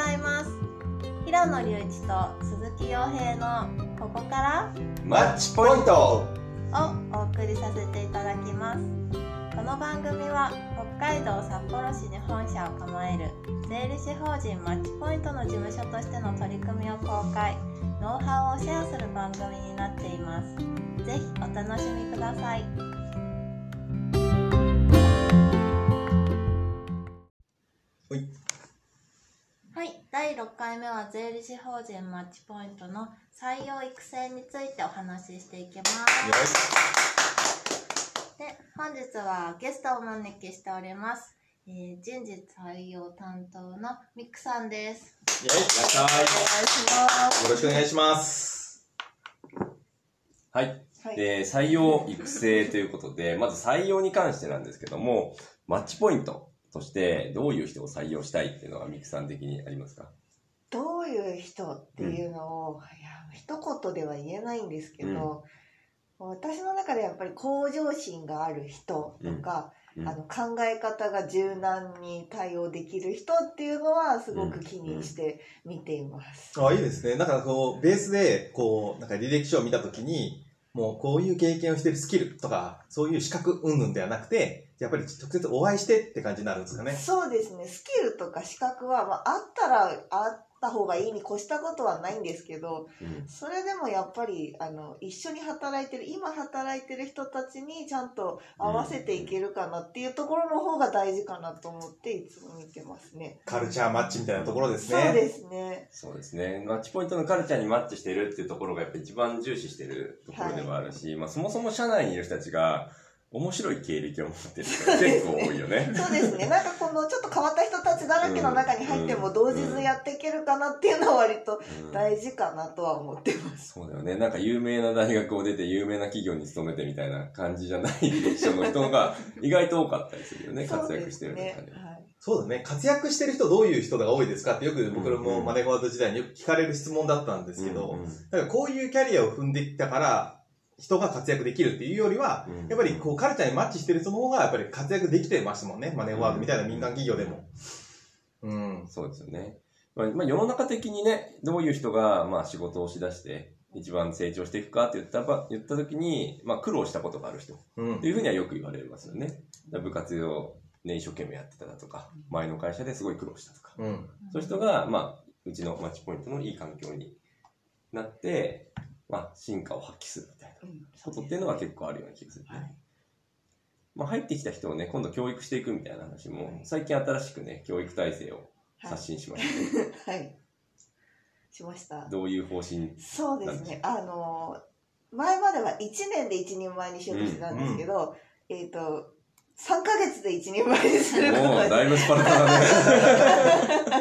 ざいます。平野隆一と鈴木洋平のここからマッチポイント。をお送りさせていただきます。この番組は北海道札幌市に本社を構える税理士法人マッチポイントの事務所としての取り組みを公開ノウハウをシェアする番組になっています。ぜひお楽しみください。はいはい、第6回目は税理士法人マッチポイントの採用育成についてお話ししていきます。よしで、本日はゲストをお招きしております。えー人事採用担当のミックさんです。イェイいらっしゃいお願いします。よろしくお願いしますはい。はい、で、採用育成ということで、まず採用に関してなんですけども、マッチポイントとしてどういう人を採用したいっていうのはミクさん的にありますか？どういう人っていうのを、いや一言では言えないんですけど、私の中でやっぱり向上心がある人とか、うん。あの考え方が柔軟に対応できる人っていうのはすごく気にして見ています。あいいですね。なんかこうベースでこうなんか履歴書を見たときにもうこういう経験をしてるスキルとかそういう資格云々ではなくてやっぱり直接お会いしてって感じになるんですかねそうですねスキルとか資格は、まあ、あったらあった方がいいに越したことはないんですけどうん。それでもやっぱりあの一緒に働いてる今働いてる人たちにちゃんと合わせていけるかなっていうところの方が大事かなと思っていつも見てますね。カルチャーマッチみたいなところですねそうですね。そうですね。マッチポイントのカルチャーにマッチしてるっていうところがやっぱ一番重視してるところではあるし、まあそもそも社内にいる人たちが面白い経歴を持ってる人が結構多いよね。そうですね。なんかこのちょっと変わった人たちだらけの中に入っても同時にやっていけるかなっていうのは割とうん大事かなとは思ってます。そうだよね。なんか有名な大学を出て有名な企業に勤めてみたいな感じじゃない人の人が意外と多かったりするよね。活躍してる中で。はい。そうだね活躍してる人どういう人が多いですかってよく僕うんうんもマネーフォワード時代によく聞かれる質問だったんですけど、うんうんなんかこういうキャリアを踏んできたから人が活躍できるっていうよりは、うんやっぱりこうカルチャーにマッチしてる人の方がやっぱり活躍できてましたもんね。マネーワードみたいな民間企業でも。うん。そうですよね。まあ、まあ、世の中的にね、どういう人が、まあ、仕事をしだして、一番成長していくかって言ったば、言った時に、まあ、苦労したことがある人っうんていうふうにはよく言われますよね。部活をね、一生懸命やってただとか、前の会社ですごい苦労したとか。うん。そういう人が、まあ、うちのマッチポイントのいい環境になって、まあ、進化を発揮することっていうのは結構あるような気がするね。はいまあ、入ってきた人をね、今度教育していくみたいな話も、最近新しくね、教育体制を刷新しましたね。はい。しました。どういう方針そうですね。あの、前までは1年で一人前にしようとしてたんですけど、えっ、と、3ヶ月で一人前にすることもう、にだいぶスパルタだね。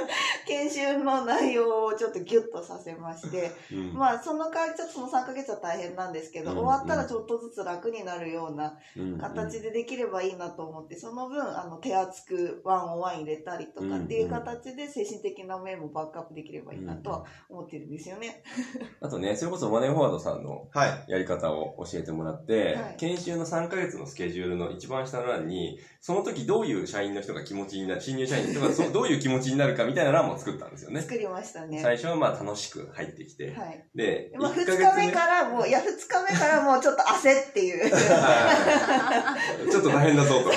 研修の内容をちょっとギュッとさせまして、うん。まあその代わりちょっとその3ヶ月は大変なんですけど、うん終わったらちょっとずつ楽になるようなうん形でできればいいなと思って、その分あの手厚くワンオンワン入れたりとかっていう形で精神的な面もバックアップできればいいなとは思ってるんですよね。あとね、それこそマネーフォワードさんのはい。やり方を教えてもらって、はい。研修の3ヶ月のスケジュールの一番下の欄に、その時どういう社員の人が気持ちになる、新入社員の人がそうどういう気持ちになるかみたいな欄も作ったんですよね。作りましたね。最初はまあ楽しく入ってきて、はい。で、まあ、2一ヶ日目からもう、いや、2日目からもうちょっと焦っていう、っ はいちょっと大変だぞと。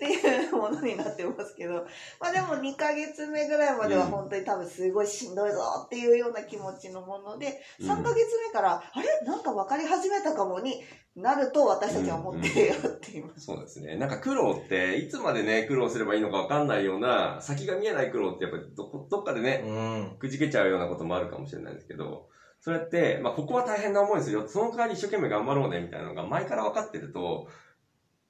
ていうものになってますけど、まあでも2ヶ月目ぐらいまでは本当に多分すごいしんどいぞっていうような気持ちのもので、うん3ヶ月目から、あれ？なんか分かり始めたかもになると私たちは思ってやっています。そうですね。なんか苦労って、いつまでね、苦労すればいいのかわかんないような、先が見えない苦労ってやっぱりどこどっかでね、うん。くじけちゃうようなこともあるかもしれないですけど、そうやって、まあ、ここは大変な思いするよ。その代わり一生懸命頑張ろうね、みたいなのが前から分かってると、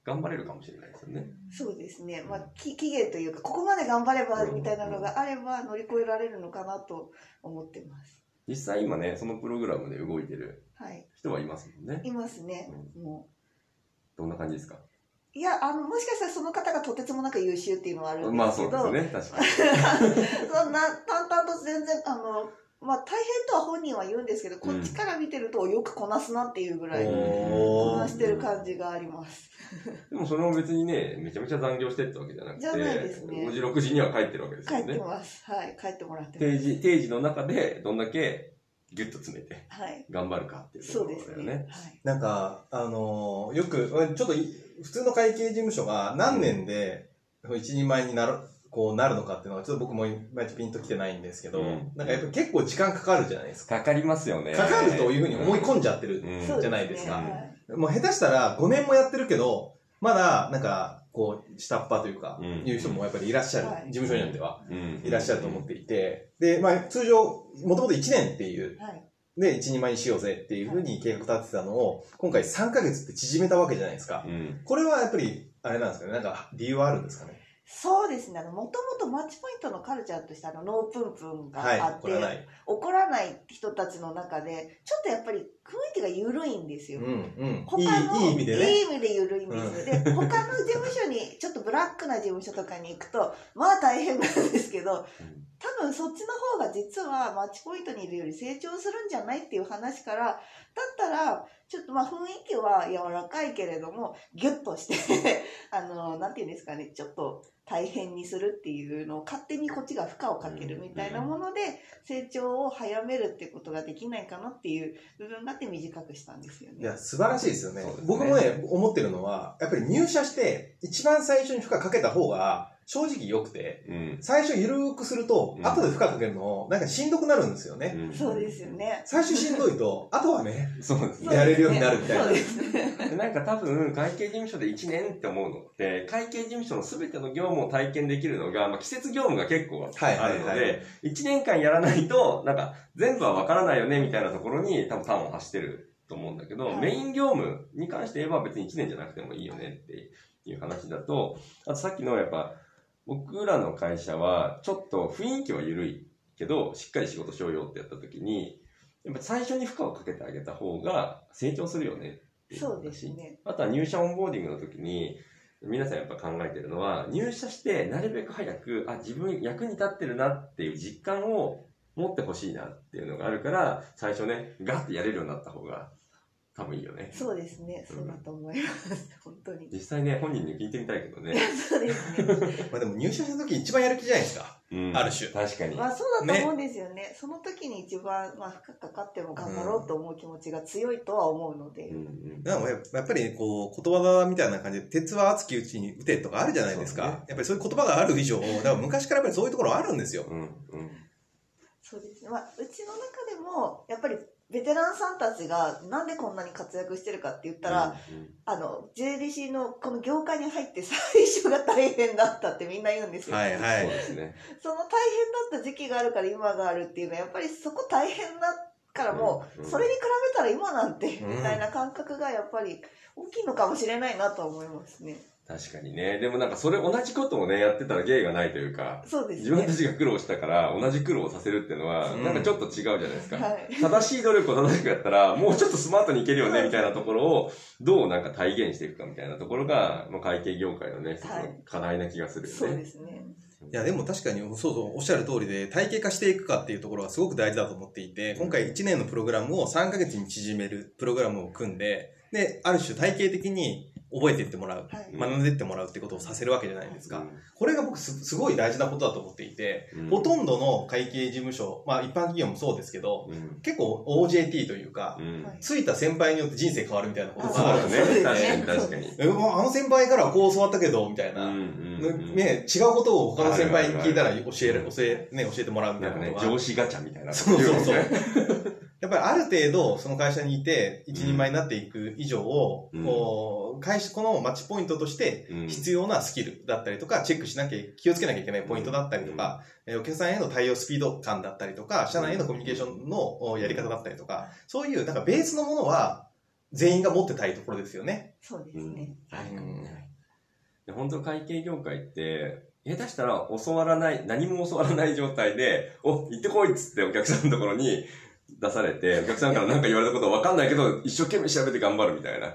頑張れるかもしれないですよね。そうですね。まあ、き期限というか、ここまで頑張ればみたいなのがあれば乗り越えられるのかなと思ってます。実際今ね、そのプログラムで動いてるはい。人はいますもんね。いますね。もどんな感じですか？う。いや、あの、もしかしたらその方がとてつもなく優秀っていうのはあるんまあですけど、そうですね、確かに。そんな淡々と全然あのまあ大変とは本人は言うんですけど、こっちから見てるとよくこなすなっていうぐらい、こなしてる感じがあります。でもそれも別にね、めちゃめちゃ残業してってわけじゃなくて、じゃないですね5時、6時には帰ってるわけです帰ってよね。ます。はい。帰ってもらって定ます。時、定時の中でどんだけギュッと詰めてはい。頑張るかっていうところそうですね。だよね。はい。なんか、あのーよく、ちょっとい普通の会計事務所が何年で一人前になる、こうなるのかっていうのは、ちょっと僕もいまいちピンときてないんですけど、うんなんかやっぱ結構時間かかるじゃないですか。かかりますよね。かかるというふうに思い込んじゃってる。じゃないですかはいもう下手したら5年もやってるけど、まだなんか、こう、下っ端というか、うんいう人もやっぱりいらっしゃる、はい事務所によっては。うんいらっしゃると思っていて、で、まあ、通常、もともと1年っていう、はい。で、1人前にしようぜっていうふうに計画立ててたのを、今回3ヶ月って縮めたわけじゃないですか。うん。これはやっぱり、あれなんですかね、なんか理由はあるんですかね。そうですね。あの、もともとマッチポイントのカルチャーとして、あの、ノープンプンがはいあっ、て、これはない。怒らない人たちの中で、ちょっとやっぱり雰囲気が緩いんですよ。うん、うん。他のいい、いい意味でね。いい意味で緩いんですよ。で、他の事務所に、ちょっとブラックな事務所とかに行くと、まあ大変なんですけど、多分そっちの方が実はマッチポイントにいるより成長するんじゃないっていう話から、だったら、ちょっとまあ雰囲気は柔らかいけれども、ギュッとして、あの、なんていうんですかね、ちょっと大変にするっていうのを勝手にこっちが負荷をかけるみたいなもので、成長を早めるってことができないかなっていう部分があって短くしたんですよね。いや、素晴らしいですよね。ね僕もね、思ってるのは、やっぱり入社して、一番最初に負荷かけた方が、正直良くて、うん。最初緩くすると、うん後で負荷かけるの、なんかしんどくなるんですよね。うんそうですよね。最初しんどいと、あとはね、そうですね。やれるようになるみたいなそうですね。でなんか多分、会計事務所で1年って思うのって、会計事務所の全ての業務を体験できるのが、まあ、季節業務が結構はいあるのはいはいで、1年間やらないと、なんか、全部はわからないよね、みたいなところに多分端を発してると思うんだけど、はいメイン業務に関して言えば別に1年じゃなくてもいいよねっていう話だと、あとさっきのやっぱ、僕らの会社は、ちょっと雰囲気は緩いけど、しっかり仕事しようよってやった時に、やっぱ最初に負荷をかけてあげた方が成長するよねっていう話そうですね。あとは入社オンボーディングの時に、皆さんやっぱ考えてるのは、入社してなるべく早く、あ、自分役に立ってるなっていう実感を持ってほしいなっていうのがあるから、最初ね、ガッてやれるようになった方が多分いいよね。そうですね。そうだと思います。本当に。実際ね、本人に聞いてみたいけどね。そうですね。まあでも入社した時一番やる気じゃないですか。うんある種確かに。まあそうだと思うんですよね。その時に一番、まあ負荷かかっても頑張ろうと思う気持ちが強いとは思うので。うんうんでもややっぱりこう、言葉みたいな感じで、鉄は熱きうちに打てとかあるじゃないですか。そうねやっぱりそういう言葉がある以上、だから昔からやっぱりそういうところあるんですよ。うんうんそうですね。まあうちの中でも、やっぱりベテランさんたちがなんでこんなに活躍してるかって言ったら、あの、JDC のこの業界に入って最初が大変だったってみんな言うんですよ。はいはいそうですね。その大変だった時期があるから今があるっていうのはやっぱりそこ大変だからもうんううんそれに比べたら今なんてうんみたいな感覚がやっぱり大きいのかもしれないなとは思いますね。確かにね。でもなんかそれ同じことをね、やってたら芸がないというか、そうですね。自分たちが苦労したから同じ苦労をさせるっていうのは、うんなんかちょっと違うじゃないですか。はい。正しい努力を正しくやったら、もうちょっとスマートにいけるよね、はいみたいなところを、どうなんか体現していくかみたいなところが、まあ、会計業界のね、一つの課題な気がするよね。そうですね。いや、でも確かに、そうそう、おっしゃる通りで、体系化していくかっていうところがすごく大事だと思っていて、今回1年のプログラムを3ヶ月に縮めるプログラムを組んで、で、ある種体系的に覚えていってもらう、はい。学んでいってもらうってことをさせるわけじゃないですか。うんこれが僕すすごい大事なことだと思っていて、うんほとんどの会計事務所、まあ一般企業もそうですけど、うん結構 OJT というか、ついた先輩によって人生変わるみたいなことがあるんですよね。確かに確かあの先輩からはこう教わったけど、みたいな。ね、違うことを他の先輩に聞いたら教える、教え、ね、教えてもらうみたないなこ、とが。上司ガチャみたいな。そうそうそうね。やっぱりある程度、その会社にいて、一人前になっていく以上を、うんこう、会社、このマッチポイントとしてうん必要なスキルだったりとか、チェックしなきゃ、気をつけなきゃいけないポイントだったりとか、えーお客さんへの対応スピード感だったりとか、社内へのコミュニケーションのおやり方だったりとか、そういう、なんかベースのものは、全員が持ってたいところですよね。そうですね。確かにね。で本当会計業界って、下手したら教わらない、何も教わらない状態で、お、行ってこいっつってお客さんのところに出されて、お客さんから何か言われたこと分かんないけど、一生懸命調べて頑張るみたいな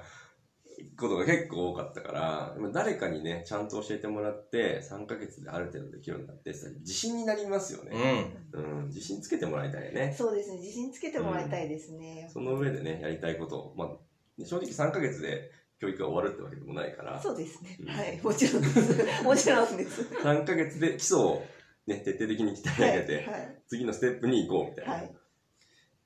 ことが結構多かったから、まあ誰かにね、ちゃんと教えてもらって、3ヶ月である程度できるようになって、さ自信になりますようね。ん。うん、自信つけてもらいたいよね。そうですね。自信つけてもらいたいですね、その上でね、やりたいことを、まあ、正直3ヶ月で教育が終わるってわけでもないから、そうですね、うん。はい。もちろんです。もちろんです。3ヶ月で基礎をね、徹底的に鍛え上げて、はい。次のステップに行こうみたいな。はい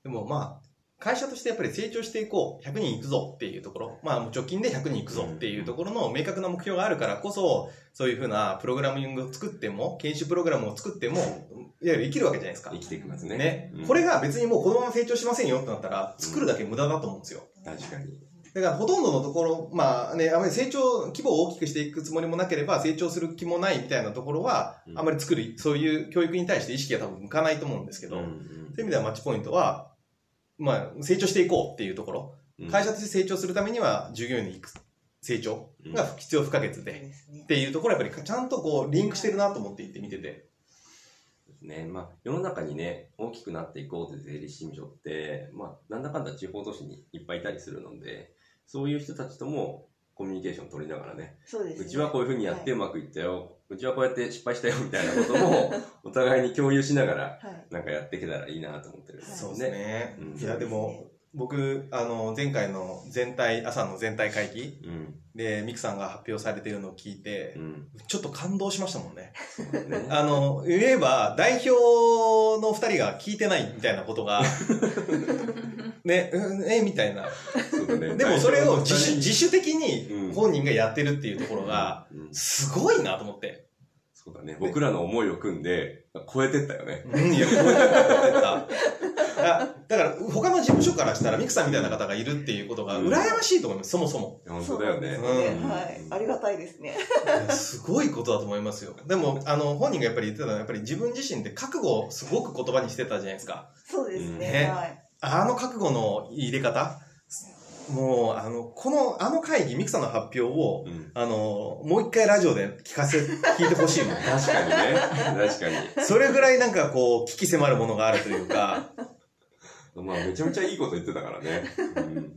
でもまあ、会社としてやっぱり成長していこう、100人いくぞっていうところ、まあもう直近で100人いくぞっていうところの明確な目標があるからこそ、そういうふうなプログラミングを作っても、研修プログラムを作っても、いわゆる生きるわけじゃないですか生。きていきますね。ねうん。これが別にもうこのまま成長しませんよってなったら、作るだけ無駄だと思うんですよ。確かに。だからほとんどのところ、まあね、あまり成長、規模を大きくしていくつもりもなければ、成長する気もないみたいなところは、うんあまり作る、そういう教育に対して意識が多分向かないと思うんですけど、うんそういう意味ではマッチポイントは、まあ、成長していこうっていうところ、うん。会社として成長するためには、従業員の育成長が必要不可欠で、っていうところはやっぱりちゃんとこう、リンクしてるなと思っていて見てて。ですね。まあ、世の中にね、大きくなっていこうという税理士事務所って、まあ、なんだかんだ地方都市にいっぱいいたりするので、そういう人たちともコミュニケーション取りながらね、そうですねうちはこういうふうにやってはうまくいったよ、うちはこうやって失敗したよみたいなことも、お互いに共有しながら、いはいなんかやっていけたらいいなと思ってるんですよそうですね。うんいや、でも、僕、あの、前回の全体、朝の全体会議うん。で、ミクさんが発表されているのを聞いてう、ん。ちょっと感動しましたもんね。ね、あの、言えば、代表の二人が聞いてないみたいなことが、ね、うんえ、みたいな。ねでもそれを自主自主的うんに本人がやってるっていうところが、うんすごいなと思って。そうだね。僕らの思いを組んで、超えてったよね。うん、いや、こうやってた。あだから、他の事務所からしたら、ミクさんみたいな方がいるっていうことが羨ましいと思います、そもそも。本当だよね。はいありがたいですねすごいことだと思いますよ。でも、あの、本人がやっぱり言ってたのは、やっぱり自分自身って覚悟をすごく言葉にしてたじゃないですか。そうですねねはいあの覚悟の入れ方もう、あの、この、あの会議、ミクさんの発表を、うん。あの、もう一回ラジオで聞かせ、聞いてほしいもん。確かにね。確かに。それぐらいなんかこう、危機迫るものがあるというか、まあ、めちゃめちゃいいこと言ってたからね。うん。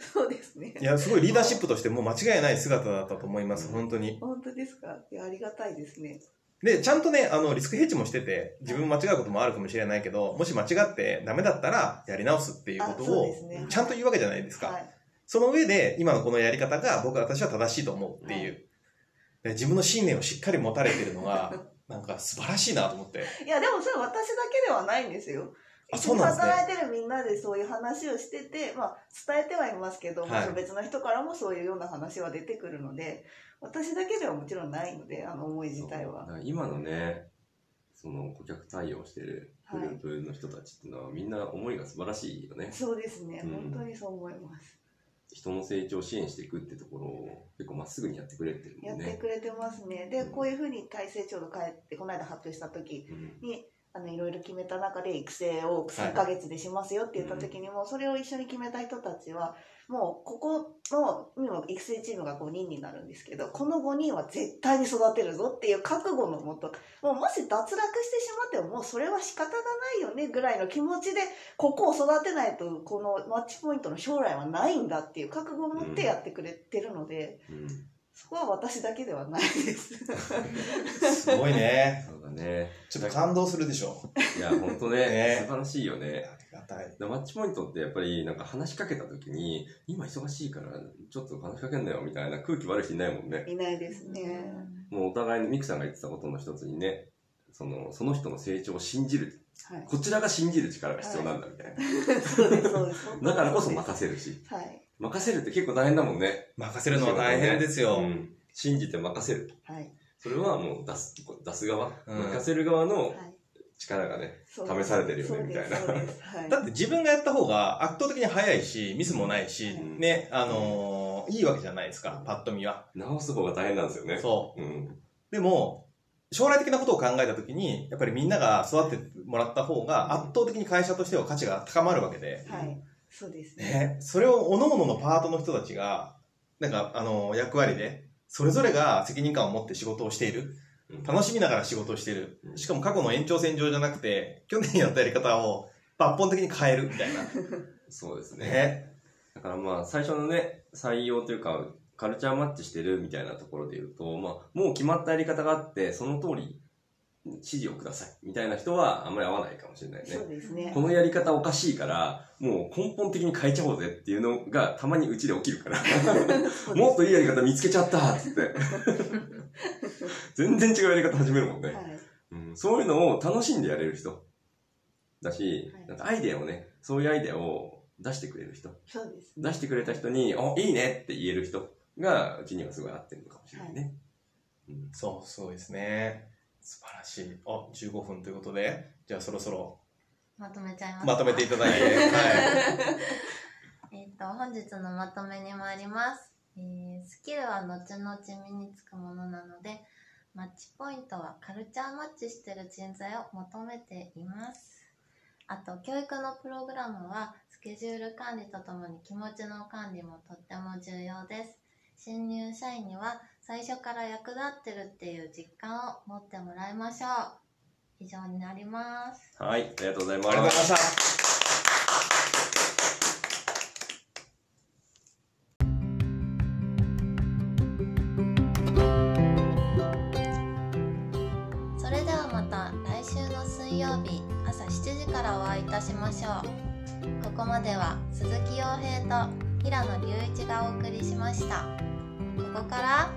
そうですねいや、すごいリーダーシップとしてもう間違いない姿だったと思います、本当に。本当ですか？いやありがたいですねで、ちゃんとね、あの、リスクヘッジもしてて、自分間違うこともあるかもしれないけど、もし間違ってダメだったら、やり直すっていうことをちゃんと言うわけじゃないですか。はいその上で、今のこのやり方が僕は私は正しいと思うっていう。で自分の信念をしっかり持たれてるのが、なんか素晴らしいなと思って。いやでもそれ私だけではないんですよあ一緒に働いてるみんなでそういう話をしてて、まあ、伝えてはいますけど、はい。もちろん別の人からもそういうような話は出てくるので私だけではもちろんないのであの思い自体は。今のね、その顧客対応してるグループの人たちっていうのは、みんな思いが素晴らしいよね。そうですね、うん。本当にそう思います。人の成長を支援していくってところを結構まっすぐにやってくれてるやってもんね。くれてますね。でうん。こういうふうに体制長の帰ってこの間発表した時うん。にあのいろいろ決めた中で育成を3ヶ月でしますよって言った時にも、それを一緒に決めた人たちはもうここの今育成チームが5人になるんですけどこの5人は絶対に育てるぞっていう覚悟のもともうもし脱落してしまってももうそれは仕方がないよねぐらいの気持ちでここを育てないとこのマッチポイントの将来はないんだっていう覚悟を持ってやってくれてるので、うん。そこは私だけではないです。すごいね。そうだね。ちょっと感動するでしょ。いや、ほんとねね素晴らしいよね。ありがたい。でマッチポイントってやっぱりなんか話しかけた時に、今忙しいからちょっと話しかけんなよみたいな空気悪い人いないもんね。いないですね。もうお互いにミクさんが言ってたことの一つにね、その、その人の成長を信じる。はい。こちらが信じる力が必要なんだみたいそうです、そうです。な。だからこそ任任せるし。はい。任せるって結構大変だもんね。任せるのは大変ですよ。うん信じて任せる。はい。それはもう出す、出す側、うん任せる側のはい。力がね、試されてるよねみたいなはい。だって自分がやった方が圧倒的に早いし、ミスもないし、うんね、あのーいいわけじゃないですか、パッと見は。直す方が大変なんですよね。。そううん。でも、将来的なことを考えたときに、やっぱりみんなが育ってもらった方が圧倒的に会社としては価値が高まるわけで、はい。そうですね。ね、それを各々のパートの人たちが、なんか、あのー役割で、それぞれが責任感を持って仕事をしている。うん楽しみながら仕事をしているう。んしかも過去の延長線上じゃなくて、去年やったやり方を抜本的に変えるみたいな。そうですね。ね。だからまあ、最初のね、採用というか、カルチャーマッチしてるみたいなところで言うと、まあ、もう決まったやり方があって、その通り指示をください。みたいな人はあんまり合わないかもしれないね。そ。うですね。このやり方おかしいから、もう根本的に変えちゃおうぜっていうのがたまにうちで起きるから、もっといいやり方見つけちゃったっつって。全然違うやり方始めるもんね。はい。うん、そういうのを楽しんでやれる人。だし、はい。なんかアイデアをね、そういうアイデアを出してくれる人、そうです出してくれた人に、あ、いいねって言える人が、うちにはすごい合ってるのかもしれないね。うん。そう、すごいですね。素晴らしい。あ、15分ということで、じゃあそろそろまとめちゃいますか？まとめていただいて、はい。えっと本日のまとめに参ります、えースキルは後々身につくものなのでマッチポイントはカルチャーマッチしてる人材を求めていますあと教育のプログラムはスケジュール管理とともに気持ちの管理もとっても重要です新入社員には最初から役立ってるっていう実感を持ってもらいましょう以上になりますはい、ありがとうございます。ありがとうございました。それではまた来週の水曜日朝7時からお会いいたしましょうここまでは鈴木洋平と平野隆一がお送りしましたここから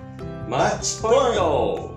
マッチポイント